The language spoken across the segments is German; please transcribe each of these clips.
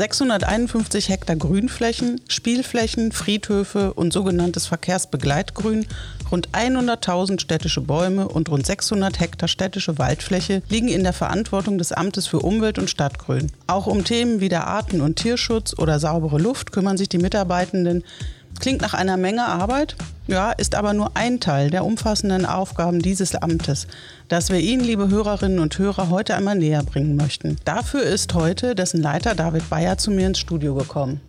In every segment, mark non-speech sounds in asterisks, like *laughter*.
651 Hektar Grünflächen, Spielflächen, Friedhöfe und sogenanntes Verkehrsbegleitgrün, rund 100.000 städtische Bäume und rund 600 Hektar städtische Waldfläche liegen in der Verantwortung des Amtes für Umwelt und Stadtgrün. Auch um Themen wie der Arten- und Tierschutz oder saubere Luft kümmern sich die Mitarbeitenden Klingt nach einer Menge Arbeit, ja, ist aber nur ein Teil der umfassenden Aufgaben dieses Amtes, das wir Ihnen, liebe Hörerinnen und Hörer, heute einmal näher bringen möchten. Dafür ist heute dessen Leiter David Bayer zu mir ins Studio gekommen.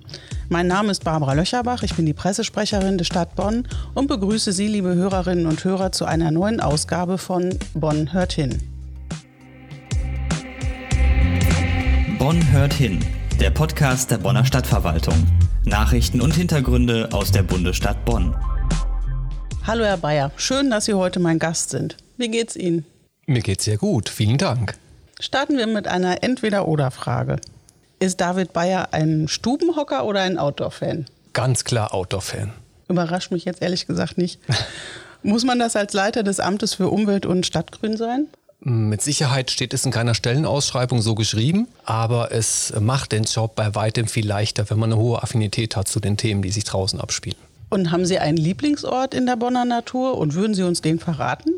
Mein Name ist Barbara Löcherbach, ich bin die Pressesprecherin der Stadt Bonn und begrüße Sie, liebe Hörerinnen und Hörer, zu einer neuen Ausgabe von Bonn hört hin. Bonn hört hin, der Podcast der Bonner Stadtverwaltung. Nachrichten und Hintergründe aus der Bundesstadt Bonn. Hallo Herr Bayer, schön, dass Sie heute mein Gast sind. Wie geht's Ihnen? Mir geht's sehr gut, vielen Dank. Starten wir mit einer Entweder-Oder-Frage. Ist David Bayer ein Stubenhocker oder ein Outdoor-Fan? Ganz klar Outdoor-Fan. Überrascht mich jetzt ehrlich gesagt nicht. *laughs* Muss man das als Leiter des Amtes für Umwelt und Stadtgrün sein? Mit Sicherheit steht es in keiner Stellenausschreibung so geschrieben, aber es macht den Job bei weitem viel leichter, wenn man eine hohe Affinität hat zu den Themen, die sich draußen abspielen. Und haben Sie einen Lieblingsort in der Bonner Natur und würden Sie uns den verraten?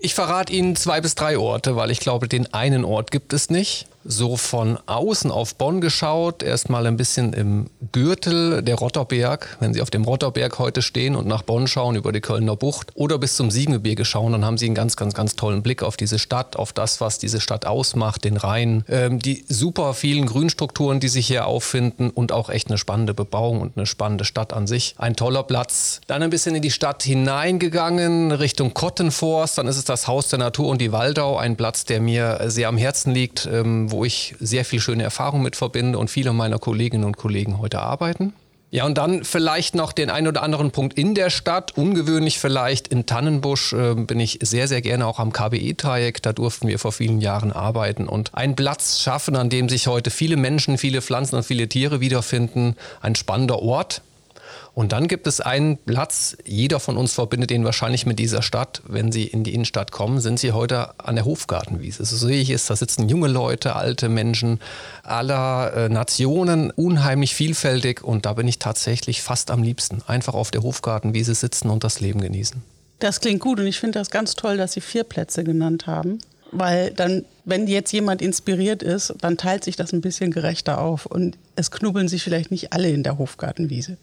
Ich verrate Ihnen zwei bis drei Orte, weil ich glaube, den einen Ort gibt es nicht so von außen auf Bonn geschaut, erstmal ein bisschen im Gürtel der Rotterberg. Wenn Sie auf dem Rotterberg heute stehen und nach Bonn schauen über die Kölner Bucht oder bis zum Siegengebirge schauen, dann haben Sie einen ganz, ganz, ganz tollen Blick auf diese Stadt, auf das, was diese Stadt ausmacht, den Rhein, ähm, die super vielen Grünstrukturen, die sich hier auffinden und auch echt eine spannende Bebauung und eine spannende Stadt an sich. Ein toller Platz. Dann ein bisschen in die Stadt hineingegangen, Richtung Kottenforst, dann ist es das Haus der Natur und die Waldau, ein Platz, der mir sehr am Herzen liegt, ähm, wo ich sehr viel schöne Erfahrungen mit verbinde und viele meiner Kolleginnen und Kollegen heute arbeiten. Ja, und dann vielleicht noch den einen oder anderen Punkt in der Stadt. Ungewöhnlich vielleicht in Tannenbusch äh, bin ich sehr, sehr gerne auch am KBE-Dreieck. Da durften wir vor vielen Jahren arbeiten und einen Platz schaffen, an dem sich heute viele Menschen, viele Pflanzen und viele Tiere wiederfinden. Ein spannender Ort, und dann gibt es einen Platz, jeder von uns verbindet ihn wahrscheinlich mit dieser Stadt. Wenn Sie in die Innenstadt kommen, sind Sie heute an der Hofgartenwiese. So sehe ich es, da sitzen junge Leute, alte Menschen aller äh, Nationen, unheimlich vielfältig. Und da bin ich tatsächlich fast am liebsten. Einfach auf der Hofgartenwiese sitzen und das Leben genießen. Das klingt gut und ich finde das ganz toll, dass Sie vier Plätze genannt haben. Weil dann, wenn jetzt jemand inspiriert ist, dann teilt sich das ein bisschen gerechter auf und es knubbeln sich vielleicht nicht alle in der Hofgartenwiese.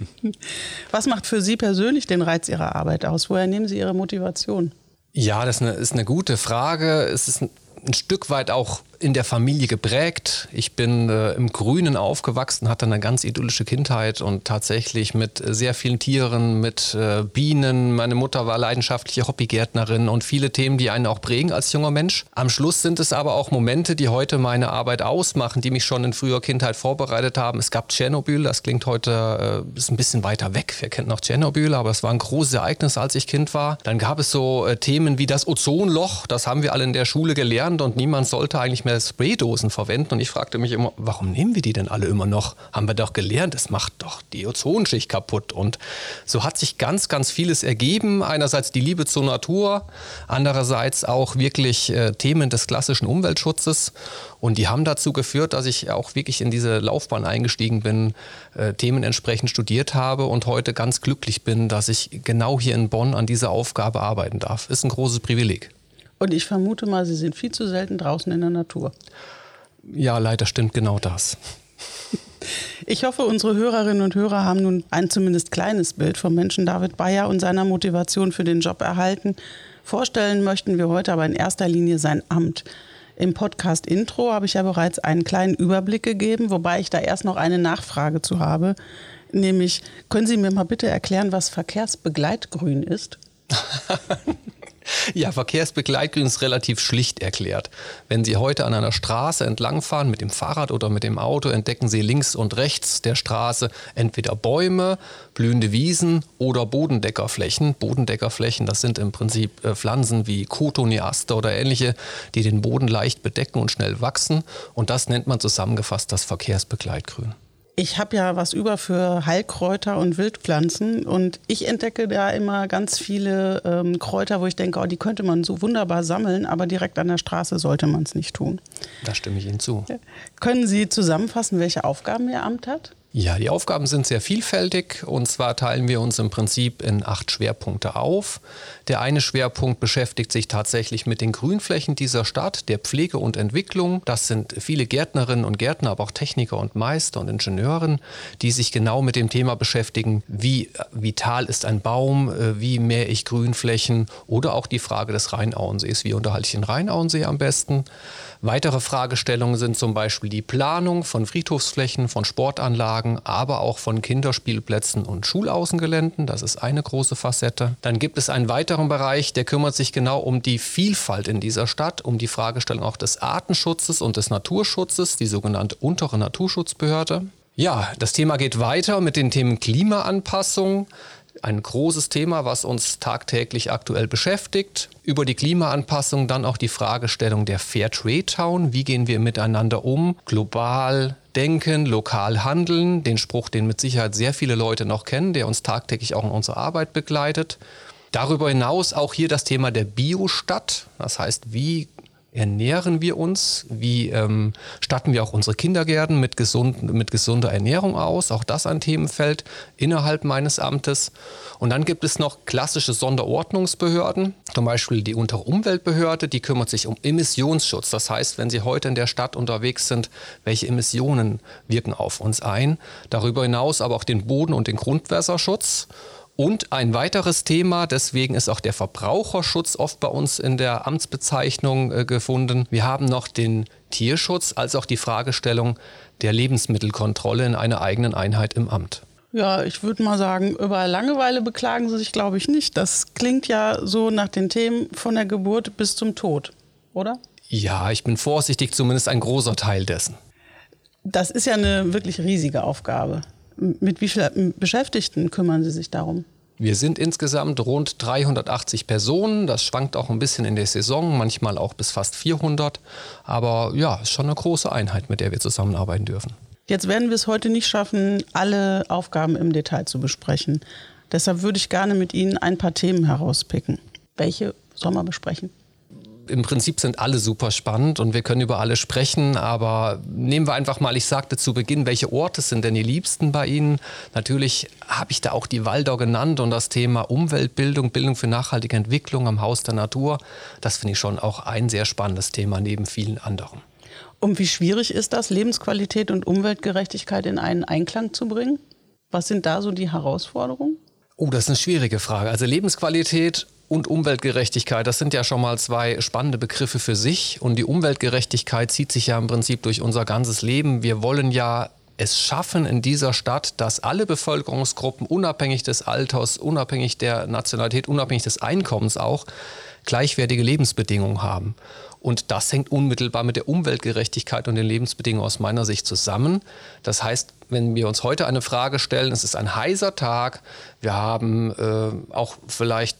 *laughs* Was macht für Sie persönlich den Reiz Ihrer Arbeit aus? Woher nehmen Sie Ihre Motivation? Ja, das ist eine, ist eine gute Frage. Es ist ein, ein Stück weit auch in der Familie geprägt. Ich bin äh, im Grünen aufgewachsen, hatte eine ganz idyllische Kindheit und tatsächlich mit sehr vielen Tieren, mit äh, Bienen. Meine Mutter war leidenschaftliche Hobbygärtnerin und viele Themen, die einen auch prägen als junger Mensch. Am Schluss sind es aber auch Momente, die heute meine Arbeit ausmachen, die mich schon in früher Kindheit vorbereitet haben. Es gab Tschernobyl, das klingt heute äh, ist ein bisschen weiter weg. Wer kennt noch Tschernobyl? Aber es war ein großes Ereignis, als ich Kind war. Dann gab es so äh, Themen wie das Ozonloch. Das haben wir alle in der Schule gelernt und niemand sollte eigentlich mehr mehr Spraydosen verwenden. Und ich fragte mich immer, warum nehmen wir die denn alle immer noch? Haben wir doch gelernt, es macht doch die Ozonschicht kaputt. Und so hat sich ganz, ganz vieles ergeben. Einerseits die Liebe zur Natur, andererseits auch wirklich äh, Themen des klassischen Umweltschutzes. Und die haben dazu geführt, dass ich auch wirklich in diese Laufbahn eingestiegen bin, äh, Themen entsprechend studiert habe und heute ganz glücklich bin, dass ich genau hier in Bonn an dieser Aufgabe arbeiten darf. Ist ein großes Privileg. Und ich vermute mal, Sie sind viel zu selten draußen in der Natur. Ja, leider stimmt genau das. Ich hoffe, unsere Hörerinnen und Hörer haben nun ein zumindest kleines Bild vom Menschen David Bayer und seiner Motivation für den Job erhalten. Vorstellen möchten wir heute aber in erster Linie sein Amt. Im Podcast Intro habe ich ja bereits einen kleinen Überblick gegeben, wobei ich da erst noch eine Nachfrage zu habe. Nämlich, können Sie mir mal bitte erklären, was Verkehrsbegleitgrün ist? *laughs* Ja, Verkehrsbegleitgrün ist relativ schlicht erklärt. Wenn Sie heute an einer Straße entlangfahren mit dem Fahrrad oder mit dem Auto, entdecken Sie links und rechts der Straße entweder Bäume, blühende Wiesen oder Bodendeckerflächen. Bodendeckerflächen, das sind im Prinzip äh, Pflanzen wie Cotoneaster oder ähnliche, die den Boden leicht bedecken und schnell wachsen. Und das nennt man zusammengefasst das Verkehrsbegleitgrün. Ich habe ja was über für Heilkräuter und Wildpflanzen und ich entdecke da immer ganz viele ähm, Kräuter, wo ich denke, oh, die könnte man so wunderbar sammeln, aber direkt an der Straße sollte man es nicht tun. Da stimme ich Ihnen zu. Können Sie zusammenfassen, welche Aufgaben Ihr Amt hat? Ja, die Aufgaben sind sehr vielfältig und zwar teilen wir uns im Prinzip in acht Schwerpunkte auf. Der eine Schwerpunkt beschäftigt sich tatsächlich mit den Grünflächen dieser Stadt, der Pflege und Entwicklung. Das sind viele Gärtnerinnen und Gärtner, aber auch Techniker und Meister und Ingenieuren, die sich genau mit dem Thema beschäftigen, wie vital ist ein Baum, äh, wie mähe ich Grünflächen oder auch die Frage des Rheinauensees, wie unterhalte ich den Rheinauensee am besten. Weitere Fragestellungen sind zum Beispiel die Planung von Friedhofsflächen, von Sportanlagen, aber auch von Kinderspielplätzen und Schulaußengeländen. Das ist eine große Facette. Dann gibt es einen weiteren Bereich, der kümmert sich genau um die Vielfalt in dieser Stadt, um die Fragestellung auch des Artenschutzes und des Naturschutzes, die sogenannte untere Naturschutzbehörde. Ja, das Thema geht weiter mit den Themen Klimaanpassung, ein großes Thema, was uns tagtäglich aktuell beschäftigt. Über die Klimaanpassung dann auch die Fragestellung der Fair Trade Town. Wie gehen wir miteinander um? Global denken, lokal handeln. Den Spruch, den mit Sicherheit sehr viele Leute noch kennen, der uns tagtäglich auch in unserer Arbeit begleitet. Darüber hinaus auch hier das Thema der Biostadt. Das heißt, wie ernähren wir uns? Wie ähm, statten wir auch unsere Kindergärten mit, gesund, mit gesunder Ernährung aus? Auch das ein Themenfeld innerhalb meines Amtes. Und dann gibt es noch klassische Sonderordnungsbehörden, zum Beispiel die Unterumweltbehörde, die kümmert sich um Emissionsschutz. Das heißt, wenn Sie heute in der Stadt unterwegs sind, welche Emissionen wirken auf uns ein? Darüber hinaus aber auch den Boden- und den Grundwasserschutz. Und ein weiteres Thema, deswegen ist auch der Verbraucherschutz oft bei uns in der Amtsbezeichnung äh, gefunden. Wir haben noch den Tierschutz als auch die Fragestellung der Lebensmittelkontrolle in einer eigenen Einheit im Amt. Ja, ich würde mal sagen, über Langeweile beklagen Sie sich, glaube ich, nicht. Das klingt ja so nach den Themen von der Geburt bis zum Tod, oder? Ja, ich bin vorsichtig, zumindest ein großer Teil dessen. Das ist ja eine wirklich riesige Aufgabe. Mit wie vielen Beschäftigten kümmern Sie sich darum? Wir sind insgesamt rund 380 Personen. Das schwankt auch ein bisschen in der Saison, manchmal auch bis fast 400. Aber ja, ist schon eine große Einheit, mit der wir zusammenarbeiten dürfen. Jetzt werden wir es heute nicht schaffen, alle Aufgaben im Detail zu besprechen. Deshalb würde ich gerne mit Ihnen ein paar Themen herauspicken. Welche sollen wir besprechen? Im Prinzip sind alle super spannend und wir können über alle sprechen, aber nehmen wir einfach mal, ich sagte zu Beginn, welche Orte sind denn die liebsten bei Ihnen? Natürlich habe ich da auch die Waldau genannt und das Thema Umweltbildung, Bildung für nachhaltige Entwicklung am Haus der Natur, das finde ich schon auch ein sehr spannendes Thema neben vielen anderen. Und wie schwierig ist das, Lebensqualität und Umweltgerechtigkeit in einen Einklang zu bringen? Was sind da so die Herausforderungen? Oh, das ist eine schwierige Frage. Also Lebensqualität und Umweltgerechtigkeit, das sind ja schon mal zwei spannende Begriffe für sich. Und die Umweltgerechtigkeit zieht sich ja im Prinzip durch unser ganzes Leben. Wir wollen ja es schaffen in dieser Stadt, dass alle Bevölkerungsgruppen, unabhängig des Alters, unabhängig der Nationalität, unabhängig des Einkommens auch, gleichwertige Lebensbedingungen haben. Und das hängt unmittelbar mit der Umweltgerechtigkeit und den Lebensbedingungen aus meiner Sicht zusammen. Das heißt, wenn wir uns heute eine Frage stellen, es ist ein heißer Tag, wir haben äh, auch vielleicht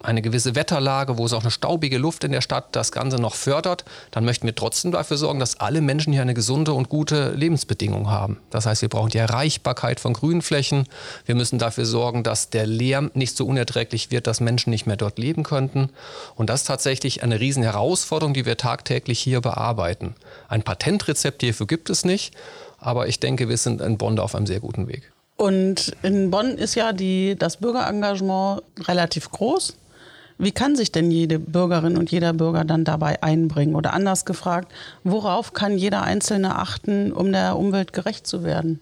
eine gewisse Wetterlage, wo es auch eine staubige Luft in der Stadt das Ganze noch fördert, dann möchten wir trotzdem dafür sorgen, dass alle Menschen hier eine gesunde und gute Lebensbedingung haben. Das heißt, wir brauchen die Erreichbarkeit von Grünflächen. Wir müssen dafür sorgen, dass der Lärm nicht so unerträglich wird, dass Menschen nicht mehr dort leben könnten. Und das ist tatsächlich eine riesen Herausforderung, die wir tagtäglich hier bearbeiten. Ein Patentrezept hierfür gibt es nicht, aber ich denke, wir sind in Bonn auf einem sehr guten Weg. Und in Bonn ist ja die, das Bürgerengagement relativ groß. Wie kann sich denn jede Bürgerin und jeder Bürger dann dabei einbringen? Oder anders gefragt, worauf kann jeder Einzelne achten, um der Umwelt gerecht zu werden?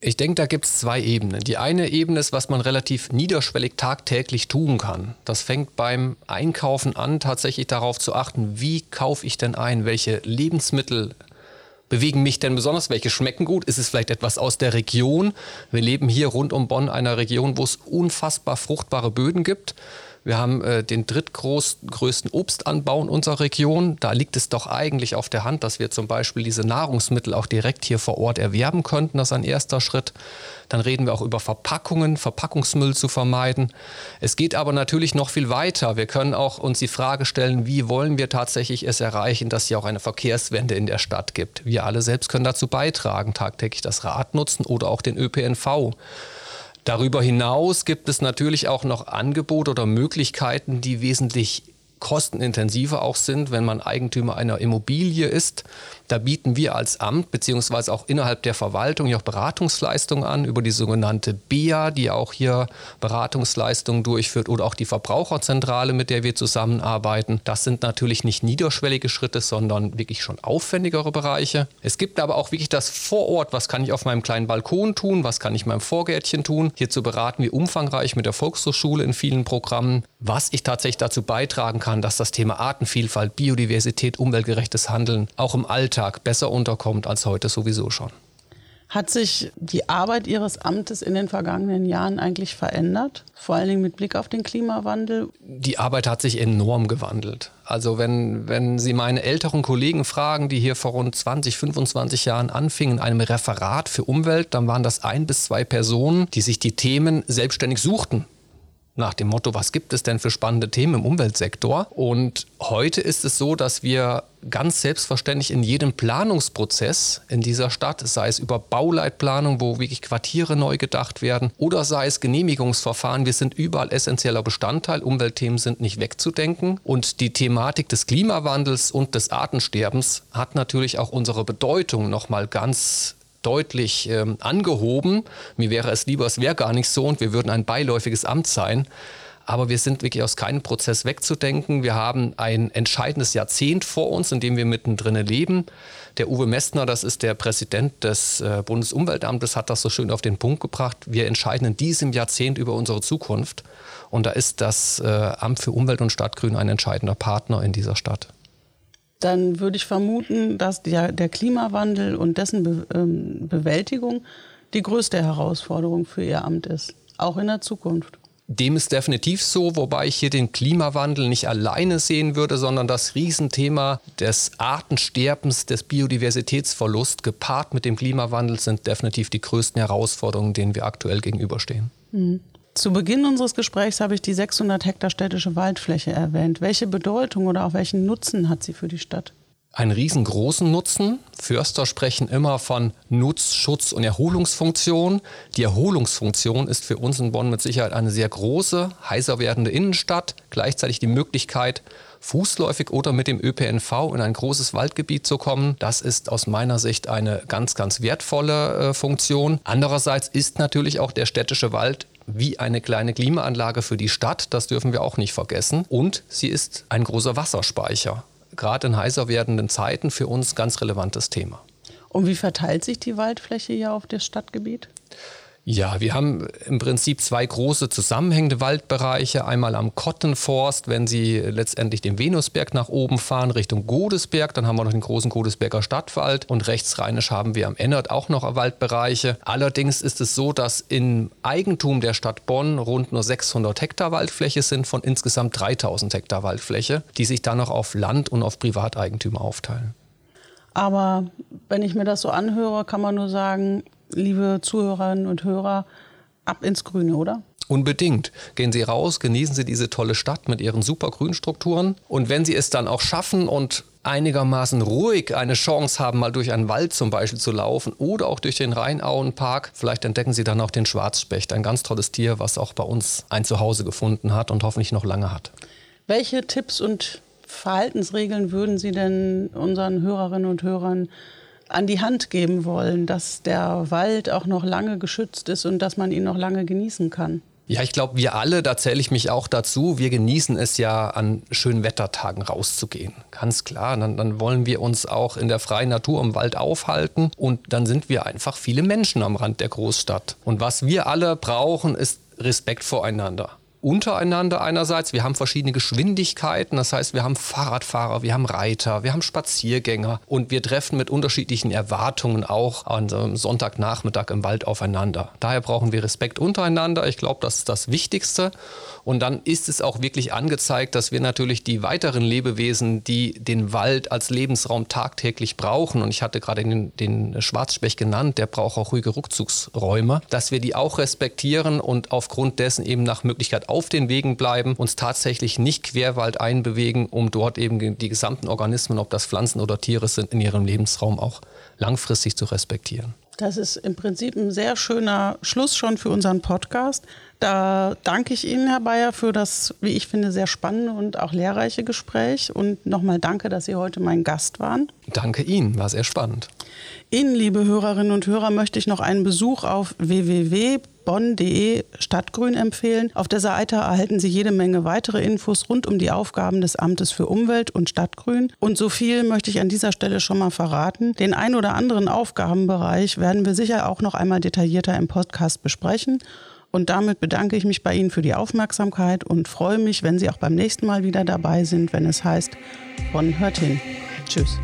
Ich denke, da gibt es zwei Ebenen. Die eine Ebene ist, was man relativ niederschwellig tagtäglich tun kann. Das fängt beim Einkaufen an, tatsächlich darauf zu achten, wie kaufe ich denn ein, welche Lebensmittel bewegen mich denn besonders, welche schmecken gut? Ist es vielleicht etwas aus der Region? Wir leben hier rund um Bonn, einer Region, wo es unfassbar fruchtbare Böden gibt Wir haben äh, den drittgrößten Obstanbau in unserer Region. Da liegt es doch eigentlich auf der Hand, dass wir zum Beispiel diese Nahrungsmittel auch direkt hier vor Ort erwerben könnten. Das ist ein erster Schritt. Dann reden wir auch über Verpackungen, Verpackungsmüll zu vermeiden. Es geht aber natürlich noch viel weiter. Wir können auch uns die Frage stellen, wie wollen wir tatsächlich es erreichen, dass es auch eine Verkehrswende in der Stadt gibt. Wir alle selbst können dazu beitragen, tagtäglich das Rad nutzen oder auch den ÖPNV. Darüber hinaus gibt es natürlich auch noch Angebote oder Möglichkeiten, die wesentlich kostenintensiver auch sind, wenn man Eigentümer einer Immobilie ist. Da bieten wir als Amt beziehungsweise auch innerhalb der Verwaltung ja auch Beratungsleistungen an über die sogenannte BEA, die auch hier Beratungsleistungen durchführt oder auch die Verbraucherzentrale, mit der wir zusammenarbeiten. Das sind natürlich nicht niederschwellige Schritte, sondern wirklich schon aufwendigere Bereiche. Es gibt aber auch wirklich das Vorort, was kann ich auf meinem kleinen Balkon tun, was kann ich in meinem Vorgärtchen tun. Hierzu beraten wir umfangreich mit der Volkshochschule in vielen Programmen, was ich tatsächlich dazu beitragen kann, dass das Thema Artenvielfalt, Biodiversität, umweltgerechtes Handeln auch im Alltag besser unterkommt als heute sowieso schon. Hat sich die Arbeit Ihres Amtes in den vergangenen Jahren eigentlich verändert? Vor allen Dingen mit Blick auf den Klimawandel? Die Arbeit hat sich enorm gewandelt. Also wenn, wenn Sie meine älteren Kollegen fragen, die hier vor rund 20, 25 Jahren anfingen, in einem Referat für Umwelt, dann waren das ein bis zwei Personen, die sich die Themen selbstständig suchten nach dem Motto, was gibt es denn für spannende Themen im Umweltsektor? Und heute ist es so, dass wir ganz selbstverständlich in jedem Planungsprozess in dieser Stadt, sei es über Bauleitplanung, wo wirklich Quartiere neu gedacht werden, oder sei es Genehmigungsverfahren, wir sind überall essentieller Bestandteil. Umweltthemen sind nicht wegzudenken. Und die Thematik des Klimawandels und des Artensterbens hat natürlich auch unsere Bedeutung nochmal ganz deutlich ähm, angehoben. Mir wäre es lieber, es wäre gar nicht so und wir würden ein beiläufiges Amt sein. Aber wir sind wirklich aus keinem Prozess wegzudenken. Wir haben ein entscheidendes Jahrzehnt vor uns, in dem wir mittendrin leben. Der Uwe Messner, das ist der Präsident des äh, Bundesumweltamtes, hat das so schön auf den Punkt gebracht. Wir entscheiden in diesem Jahrzehnt über unsere Zukunft. Und da ist das äh, Amt für Umwelt und Stadtgrün ein entscheidender Partner in dieser Stadt dann würde ich vermuten, dass der, der Klimawandel und dessen Be ähm, Bewältigung die größte Herausforderung für Ihr Amt ist, auch in der Zukunft. Dem ist definitiv so, wobei ich hier den Klimawandel nicht alleine sehen würde, sondern das Riesenthema des Artensterbens, des Biodiversitätsverlusts gepaart mit dem Klimawandel sind definitiv die größten Herausforderungen, denen wir aktuell gegenüberstehen. Mhm. Zu Beginn unseres Gesprächs habe ich die 600 Hektar städtische Waldfläche erwähnt. Welche Bedeutung oder auch welchen Nutzen hat sie für die Stadt? Einen riesengroßen Nutzen. Förster sprechen immer von Nutz-, Schutz- und Erholungsfunktion. Die Erholungsfunktion ist für uns in Bonn mit Sicherheit eine sehr große, heißer werdende Innenstadt. Gleichzeitig die Möglichkeit, fußläufig oder mit dem ÖPNV in ein großes Waldgebiet zu kommen. Das ist aus meiner Sicht eine ganz, ganz wertvolle äh, Funktion. Andererseits ist natürlich auch der städtische Wald wie eine kleine Klimaanlage für die Stadt. Das dürfen wir auch nicht vergessen. Und sie ist ein großer Wasserspeicher. Gerade in heißer werdenden Zeiten für uns ganz relevantes Thema. Und wie verteilt sich die Waldfläche hier auf das Stadtgebiet? Ja, wir haben im Prinzip zwei große zusammenhängende Waldbereiche. Einmal am Kottenforst, wenn Sie letztendlich den Venusberg nach oben fahren, Richtung Godesberg. Dann haben wir noch den großen Godesberger Stadtwald. Und rechtsrheinisch haben wir am Ennert auch noch Waldbereiche. Allerdings ist es so, dass im Eigentum der Stadt Bonn rund nur 600 Hektar Waldfläche sind von insgesamt 3000 Hektar Waldfläche, die sich dann noch auf Land- und auf Privateigentümer aufteilen. Aber wenn ich mir das so anhöre, kann man nur sagen, liebe Zuhörerinnen und Hörer, ab ins Grüne, oder? Unbedingt. Gehen Sie raus, genießen Sie diese tolle Stadt mit ihren super Grünstrukturen. Und wenn Sie es dann auch schaffen und einigermaßen ruhig eine Chance haben, mal durch einen Wald zum Beispiel zu laufen oder auch durch den Rheinauenpark, vielleicht entdecken Sie dann auch den Schwarzspecht, ein ganz tolles Tier, was auch bei uns ein Zuhause gefunden hat und hoffentlich noch lange hat. Welche Tipps und Verhaltensregeln würden Sie denn unseren Hörerinnen und Hörern an die Hand geben wollen, dass der Wald auch noch lange geschützt ist und dass man ihn noch lange genießen kann. Ja, ich glaube, wir alle, da zähle ich mich auch dazu, wir genießen es ja, an schönen Wettertagen rauszugehen. Ganz klar, dann, dann, wollen wir uns auch in der freien Natur im Wald aufhalten und dann sind wir einfach viele Menschen am Rand der Großstadt. Und was wir alle brauchen, ist Respekt voreinander. Untereinander einerseits. Wir haben verschiedene Geschwindigkeiten. Das heißt, wir haben Fahrradfahrer, wir haben Reiter, wir haben Spaziergänger und wir treffen mit unterschiedlichen Erwartungen auch an einem Sonntagnachmittag im Wald aufeinander. Daher brauchen wir Respekt untereinander. Ich glaube, das ist das Wichtigste. Und dann ist es auch wirklich angezeigt, dass wir natürlich die weiteren Lebewesen, die den Wald als Lebensraum tagtäglich brauchen, und ich hatte gerade den, den Schwarzspecht genannt, der braucht auch ruhige Rückzugsräume, dass wir die auch respektieren und aufgrund dessen eben nach Möglichkeit auf den Wegen bleiben, uns tatsächlich nicht querwald einbewegen, um dort eben die gesamten Organismen, ob das Pflanzen oder Tiere sind, in ihrem Lebensraum auch langfristig zu respektieren. Das ist im Prinzip ein sehr schöner Schluss schon für unseren Podcast. Da danke ich Ihnen, Herr Bayer, für das, wie ich finde, sehr spannende und auch lehrreiche Gespräch. Und nochmal danke, dass Sie heute mein Gast waren. Danke Ihnen, war sehr spannend. Ihnen, liebe Hörerinnen und Hörer, möchte ich noch einen Besuch auf www.bonn.de Stadtgrün empfehlen. Auf der Seite erhalten Sie jede Menge weitere Infos rund um die Aufgaben des Amtes für Umwelt und Stadtgrün. Und so viel möchte ich an dieser Stelle schon mal verraten. Den ein oder anderen Aufgabenbereich werden wir sicher auch noch einmal detaillierter im Podcast besprechen. Und damit bedanke ich mich bei Ihnen für die Aufmerksamkeit und freue mich, wenn Sie auch beim nächsten Mal wieder dabei sind, wenn es heißt, Bonn hört hin. Tschüss.